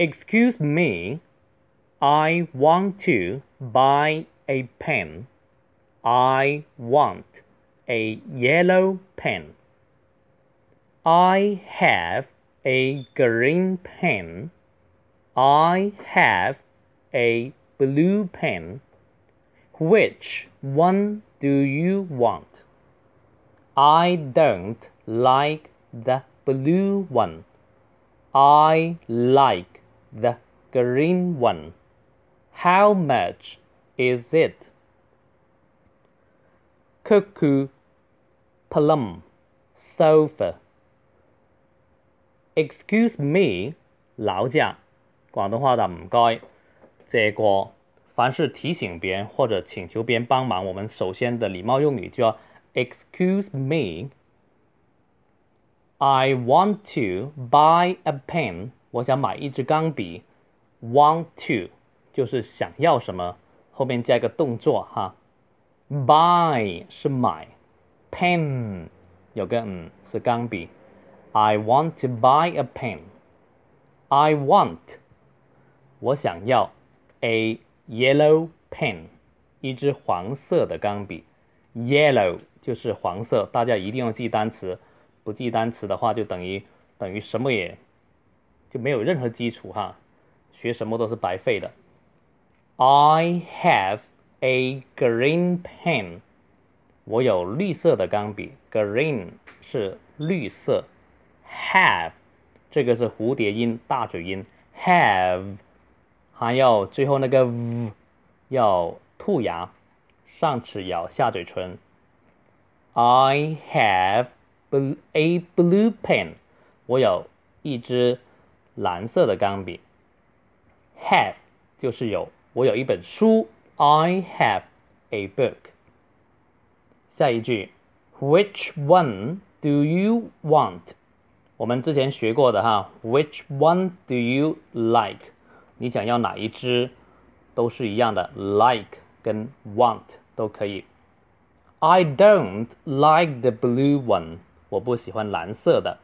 Excuse me, I want to buy a pen. I want a yellow pen. I have a green pen. I have a blue pen. Which one do you want? I don't like the blue one. I like the green one. How much is it? Cuckoo, plum, sofa. Excuse me，劳驾。广东话的唔该，借过。凡是提醒别人或者请求别人帮忙，我们首先的礼貌用语就要 Excuse me。I want to buy a pen。 我想买一支钢笔。Want to 就是想要什么，后面加一个动作哈。Buy 是买，pen 有个嗯是钢笔。I want to buy a pen. I want 我想要 a yellow pen 一支黄色的钢笔。Yellow 就是黄色，大家一定要记单词。不记单词的话，就等于等于什么也就没有任何基础哈，学什么都是白费的。I have a green pen，我有绿色的钢笔。Green 是绿色。Have 这个是蝴蝶音大嘴音。Have 还要最后那个 v 要吐牙，上齿咬下嘴唇。I have a blue pen，我有一支蓝色的钢笔。Have 就是有，我有一本书。I have a book。下一句，Which one do you want？我们之前学过的哈，Which one do you like？你想要哪一支，都是一样的，like 跟 want 都可以。I don't like the blue one。我不喜欢蓝色的。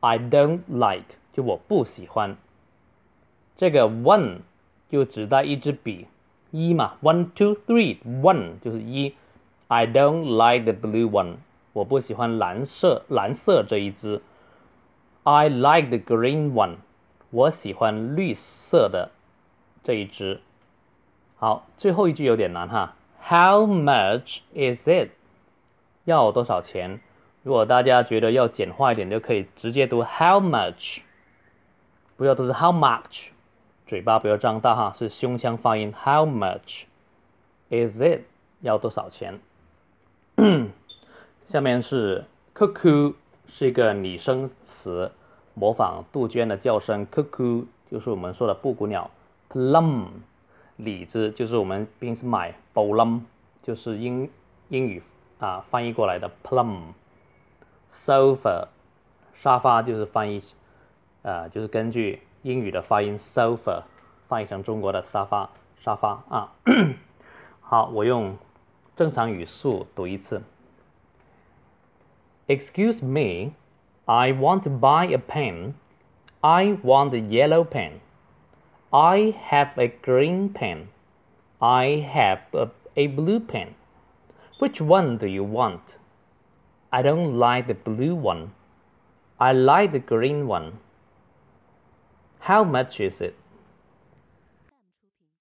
I don't like 就我不喜欢这个 one 就指代一支笔，一嘛，one two three，one 就是一。I don't like the blue one，我不喜欢蓝色蓝色这一支。I like the green one，我喜欢绿色的这一支。好，最后一句有点难哈。How much is it？要多少钱？如果大家觉得要简化一点，就可以直接读 how much，不要都是 how much，嘴巴不要张大哈，是胸腔发音。How much is it？要多少钱？下面是 cuckoo，是一个拟声词，模仿杜鹃的叫声。cuckoo 就是我们说的布谷鸟。plum，李子就是我们平時買 plum，就是英英语啊翻译过来的 plum。sofa，沙发就是翻译，呃，就是根据英语的发音 sofa 翻译成中国的沙发，沙发啊。好，我用正常语速读一次。Excuse me, I want to buy a pen. I want a yellow pen. I have a green pen. I have a, a blue pen. Which one do you want? I don't like the blue one. I like the green one. How much is it?